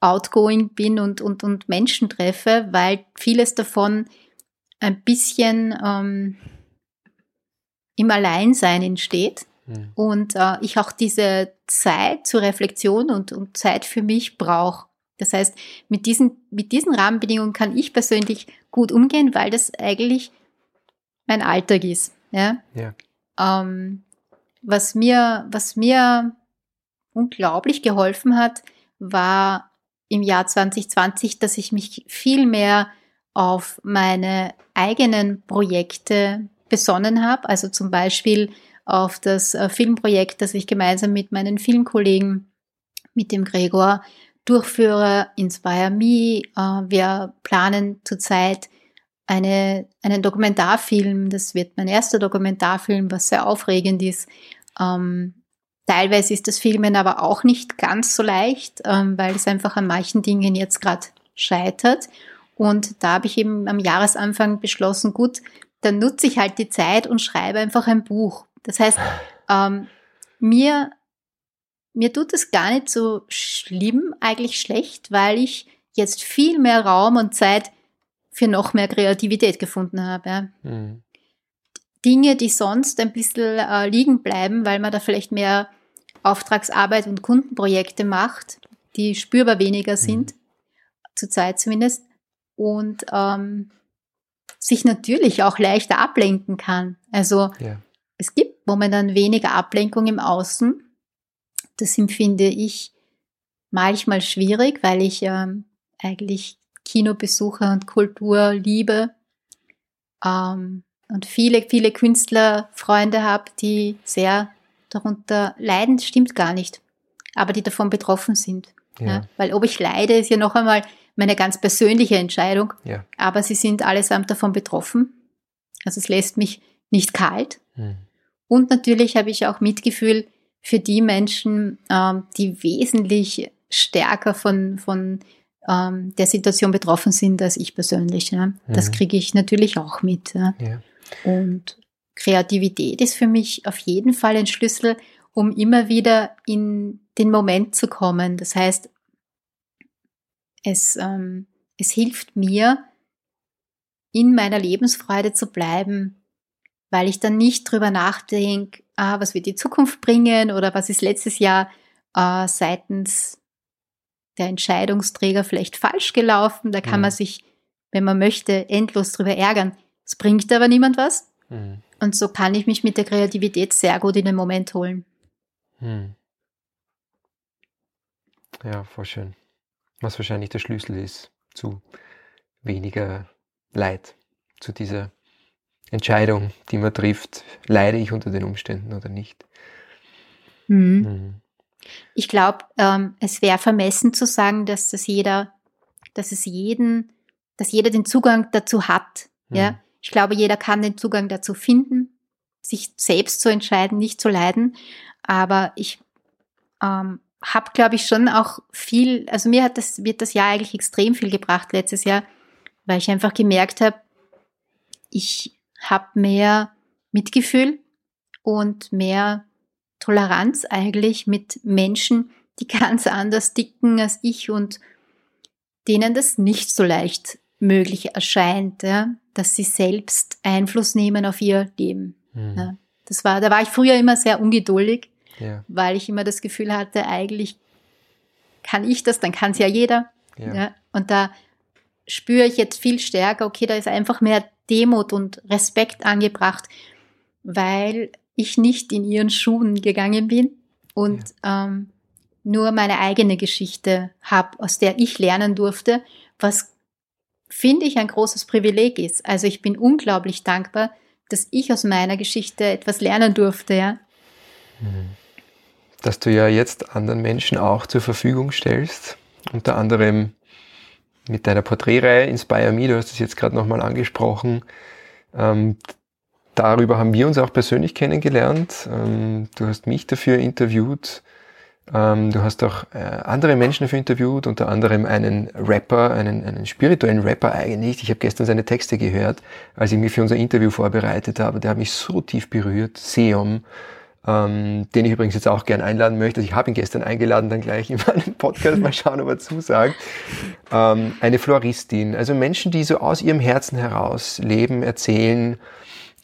outgoing bin und, und, und Menschen treffe, weil vieles davon ein bisschen ähm, im Alleinsein entsteht. Mhm. Und äh, ich auch diese Zeit zur Reflexion und, und Zeit für mich brauche. Das heißt, mit diesen, mit diesen Rahmenbedingungen kann ich persönlich gut umgehen, weil das eigentlich mein Alltag ist. Ja? ja. Ähm, was mir, was mir unglaublich geholfen hat, war im Jahr 2020, dass ich mich viel mehr auf meine eigenen Projekte besonnen habe. Also zum Beispiel auf das äh, Filmprojekt, das ich gemeinsam mit meinen Filmkollegen, mit dem Gregor durchführe, Inspire Me. Äh, wir planen zurzeit eine, einen Dokumentarfilm. Das wird mein erster Dokumentarfilm, was sehr aufregend ist. Ähm, teilweise ist das Filmen aber auch nicht ganz so leicht, ähm, weil es einfach an manchen Dingen jetzt gerade scheitert. Und da habe ich eben am Jahresanfang beschlossen, gut, dann nutze ich halt die Zeit und schreibe einfach ein Buch. Das heißt, ähm, mir, mir tut es gar nicht so schlimm, eigentlich schlecht, weil ich jetzt viel mehr Raum und Zeit für noch mehr Kreativität gefunden habe. Mhm. Dinge, die sonst ein bisschen äh, liegen bleiben, weil man da vielleicht mehr Auftragsarbeit und Kundenprojekte macht, die spürbar weniger mhm. sind, mhm. zurzeit zumindest, und ähm, sich natürlich auch leichter ablenken kann. Also ja. es gibt momentan weniger Ablenkung im Außen. Das empfinde ich manchmal schwierig, weil ich ähm, eigentlich Kinobesucher und Kultur liebe ähm, und viele, viele Künstlerfreunde habe, die sehr darunter leiden, stimmt gar nicht, aber die davon betroffen sind. Ja. ja. Weil ob ich leide, ist ja noch einmal meine ganz persönliche Entscheidung, ja. aber sie sind allesamt davon betroffen. Also es lässt mich nicht kalt. Hm. Und natürlich habe ich auch Mitgefühl für die Menschen, ähm, die wesentlich stärker von, von ähm, der Situation betroffen sind als ich persönlich. Ja. Das mhm. kriege ich natürlich auch mit. Ja. ja. Und Kreativität ist für mich auf jeden Fall ein Schlüssel, um immer wieder in den Moment zu kommen. Das heißt, es, ähm, es hilft mir, in meiner Lebensfreude zu bleiben, weil ich dann nicht drüber nachdenke, ah, was wird die Zukunft bringen oder was ist letztes Jahr äh, seitens der Entscheidungsträger vielleicht falsch gelaufen. Da kann mhm. man sich, wenn man möchte, endlos drüber ärgern. Es bringt aber niemand was. Mhm. Und so kann ich mich mit der Kreativität sehr gut in den Moment holen. Mhm. Ja, voll schön. Was wahrscheinlich der Schlüssel ist zu weniger Leid, zu dieser Entscheidung, die man trifft, leide ich unter den Umständen oder nicht. Mhm. Ich glaube, ähm, es wäre vermessen zu sagen, dass das jeder, dass es jeden, dass jeder den Zugang dazu hat. Mhm. Ja, ich glaube, jeder kann den Zugang dazu finden, sich selbst zu entscheiden, nicht zu leiden. Aber ich ähm, habe, glaube ich, schon auch viel, also mir hat das, wird das Jahr eigentlich extrem viel gebracht letztes Jahr, weil ich einfach gemerkt habe, ich habe mehr Mitgefühl und mehr Toleranz eigentlich mit Menschen, die ganz anders dicken als ich und denen das nicht so leicht möglich erscheint, ja, dass sie selbst Einfluss nehmen auf ihr Leben. Mhm. Ja. Das war, da war ich früher immer sehr ungeduldig, ja. weil ich immer das Gefühl hatte, eigentlich kann ich das, dann kann es ja jeder. Und da spüre ich jetzt viel stärker, okay, da ist einfach mehr Demut und Respekt angebracht, weil ich nicht in ihren Schuhen gegangen bin und ja. ähm, nur meine eigene Geschichte habe, aus der ich lernen durfte, was finde ich ein großes Privileg ist. Also ich bin unglaublich dankbar, dass ich aus meiner Geschichte etwas lernen durfte, ja. Mhm. Dass du ja jetzt anderen Menschen auch zur Verfügung stellst, unter anderem mit deiner Porträtreihe Inspire Me, du hast es jetzt gerade nochmal angesprochen. Ähm, darüber haben wir uns auch persönlich kennengelernt. Ähm, du hast mich dafür interviewt. Ähm, du hast auch äh, andere Menschen dafür interviewt, unter anderem einen Rapper, einen, einen spirituellen Rapper eigentlich. Ich habe gestern seine Texte gehört, als ich mich für unser Interview vorbereitet habe. Der hat mich so tief berührt. Seom, ähm, den ich übrigens jetzt auch gern einladen möchte. Also ich habe ihn gestern eingeladen, dann gleich in meinem Podcast. Mal schauen, ob er zusagt. Ähm, eine Floristin. Also Menschen, die so aus ihrem Herzen heraus leben, erzählen.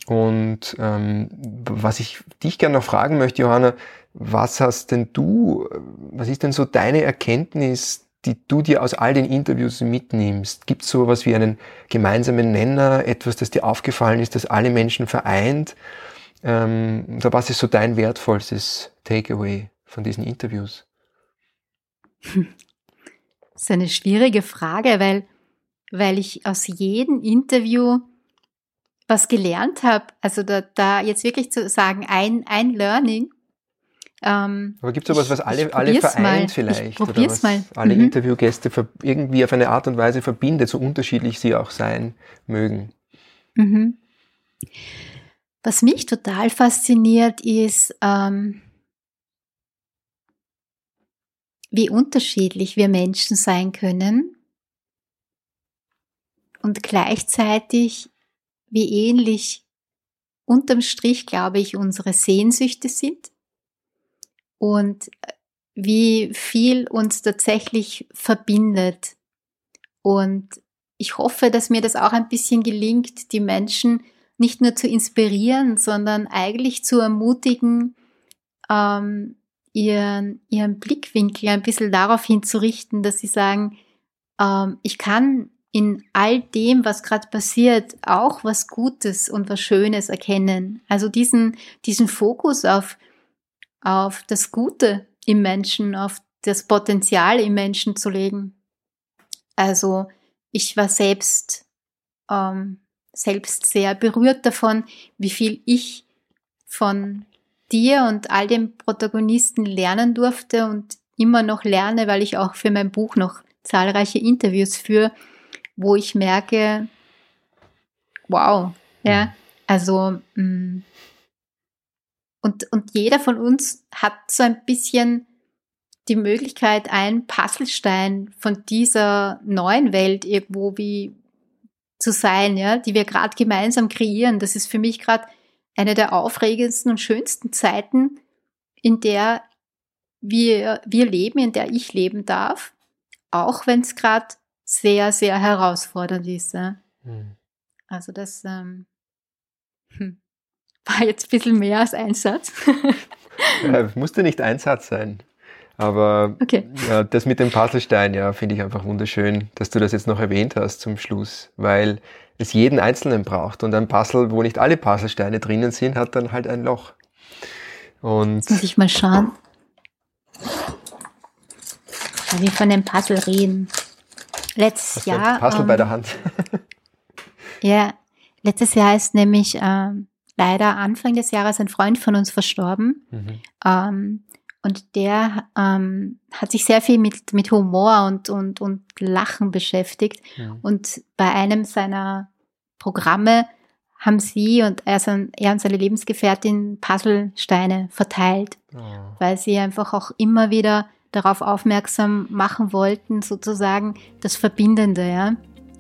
Und ähm, was ich dich gerne noch fragen möchte, Johanna, was hast denn du, was ist denn so deine Erkenntnis, die du dir aus all den Interviews mitnimmst? Gibt es so etwas wie einen gemeinsamen Nenner, etwas, das dir aufgefallen ist, das alle Menschen vereint? Ähm, oder was ist so dein wertvollstes Takeaway von diesen Interviews? Das ist eine schwierige Frage, weil, weil ich aus jedem Interview was gelernt habe. Also da, da jetzt wirklich zu sagen, ein, ein Learning ähm, Aber gibt es sowas, was alle, alle vereint mal. vielleicht? oder was mal. alle mhm. Interviewgäste irgendwie auf eine Art und Weise verbindet, so unterschiedlich sie auch sein mögen? Mhm. Was mich total fasziniert, ist, ähm, wie unterschiedlich wir Menschen sein können und gleichzeitig wie ähnlich unterm Strich, glaube ich, unsere Sehnsüchte sind und äh, wie viel uns tatsächlich verbindet. Und ich hoffe, dass mir das auch ein bisschen gelingt, die Menschen nicht nur zu inspirieren, sondern eigentlich zu ermutigen, ähm, ihren, ihren Blickwinkel ein bisschen darauf hinzurichten, dass sie sagen, ähm, ich kann in all dem, was gerade passiert, auch was Gutes und was Schönes erkennen. Also diesen, diesen Fokus auf auf das Gute im Menschen, auf das Potenzial im Menschen zu legen. Also ich war selbst ähm, selbst sehr berührt davon, wie viel ich von dir und all den Protagonisten lernen durfte und immer noch lerne, weil ich auch für mein Buch noch zahlreiche Interviews führe, wo ich merke, wow, ja, mhm. also mm, und, und jeder von uns hat so ein bisschen die Möglichkeit, einen Puzzlestein von dieser neuen Welt irgendwo wie zu sein, ja, die wir gerade gemeinsam kreieren. Das ist für mich gerade eine der aufregendsten und schönsten Zeiten, in der wir, wir leben, in der ich leben darf, auch wenn es gerade sehr, sehr herausfordernd ist. Ja. Hm. Also das ähm, hm, war jetzt ein bisschen mehr als ein Satz. ja, musste nicht ein Satz sein. Aber okay. ja, das mit dem Puzzlestein, ja, finde ich einfach wunderschön, dass du das jetzt noch erwähnt hast zum Schluss, weil es jeden Einzelnen braucht und ein Puzzle, wo nicht alle Puzzlesteine drinnen sind, hat dann halt ein Loch. Und Jetzt muss ich mal schauen. Weil wir von dem Puzzle reden. Letztes Hast Jahr. Puzzle ähm, bei der Hand. ja, letztes Jahr ist nämlich ähm, leider Anfang des Jahres ein Freund von uns verstorben. Mhm. Ähm, und der ähm, hat sich sehr viel mit, mit Humor und, und, und Lachen beschäftigt. Ja. Und bei einem seiner Programme haben sie und er, er und seine Lebensgefährtin Puzzlesteine verteilt, oh. weil sie einfach auch immer wieder darauf aufmerksam machen wollten, sozusagen das Verbindende, ja,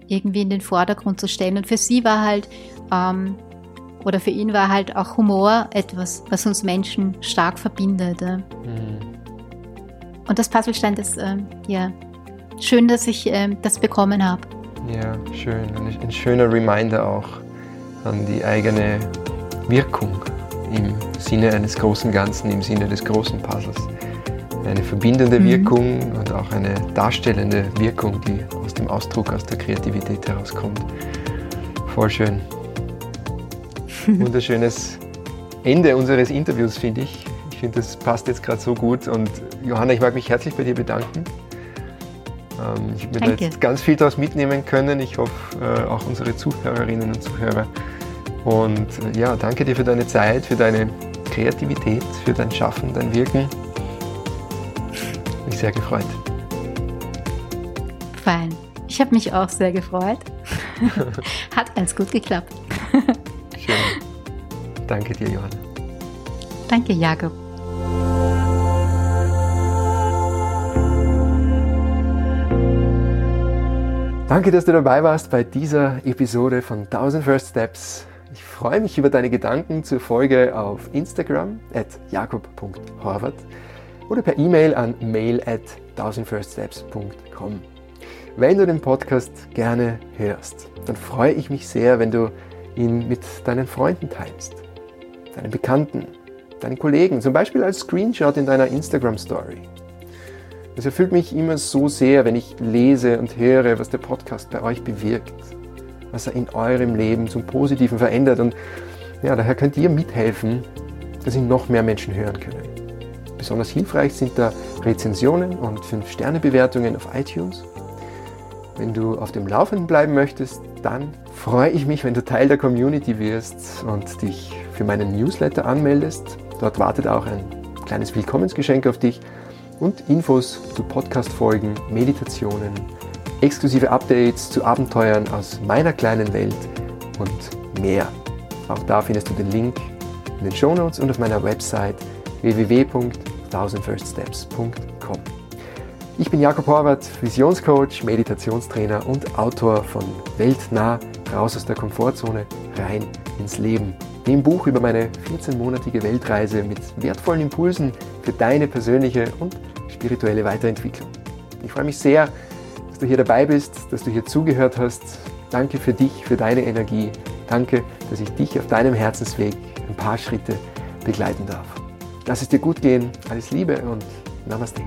irgendwie in den Vordergrund zu stellen. Und für sie war halt ähm, oder für ihn war halt auch Humor etwas, was uns Menschen stark verbindet. Mhm. Und das Puzzlestein, das, äh, ja, schön, dass ich äh, das bekommen habe. Ja, schön. Ein, ein schöner Reminder auch an die eigene Wirkung im Sinne eines großen Ganzen, im Sinne des großen Puzzles. Eine verbindende mhm. Wirkung und auch eine darstellende Wirkung, die aus dem Ausdruck, aus der Kreativität herauskommt. Voll schön. wunderschönes Ende unseres Interviews, finde ich. Ich finde, das passt jetzt gerade so gut. Und Johanna, ich mag mich herzlich bei dir bedanken. Ähm, ich habe mir da jetzt ganz viel daraus mitnehmen können. Ich hoffe, äh, auch unsere Zuhörerinnen und Zuhörer. Und äh, ja, danke dir für deine Zeit, für deine Kreativität, für dein Schaffen, dein Wirken. Mich sehr gefreut. Fein. Ich habe mich auch sehr gefreut. Hat alles gut geklappt. Schön. Danke dir, Johanna. Danke, Jakob. Danke, dass du dabei warst bei dieser Episode von 1000 First Steps. Ich freue mich über deine Gedanken zur Folge auf Instagram at jakob.horvath oder per E-Mail an mail at 1000firststeps.com. Wenn du den Podcast gerne hörst, dann freue ich mich sehr, wenn du ihn mit deinen Freunden teilst, deinen Bekannten, deinen Kollegen, zum Beispiel als Screenshot in deiner Instagram-Story. Es erfüllt mich immer so sehr, wenn ich lese und höre, was der Podcast bei euch bewirkt, was er in eurem Leben zum Positiven verändert. Und ja, daher könnt ihr mithelfen, dass ihn noch mehr Menschen hören können. Besonders hilfreich sind da Rezensionen und 5-Sterne-Bewertungen auf iTunes. Wenn du auf dem Laufenden bleiben möchtest, dann freue ich mich, wenn du Teil der Community wirst und dich für meinen Newsletter anmeldest. Dort wartet auch ein kleines Willkommensgeschenk auf dich und Infos zu Podcast-Folgen, Meditationen, exklusive Updates zu Abenteuern aus meiner kleinen Welt und mehr. Auch da findest du den Link in den Show Notes und auf meiner Website www.1000firststeps.com. Ich bin Jakob Horvath, Visionscoach, Meditationstrainer und Autor von Weltnah, raus aus der Komfortzone, rein ins Leben. Dem Buch über meine 14-monatige Weltreise mit wertvollen Impulsen für deine persönliche und spirituelle Weiterentwicklung. Ich freue mich sehr, dass du hier dabei bist, dass du hier zugehört hast. Danke für dich, für deine Energie. Danke, dass ich dich auf deinem Herzensweg ein paar Schritte begleiten darf. Lass es dir gut gehen. Alles Liebe und Namaste.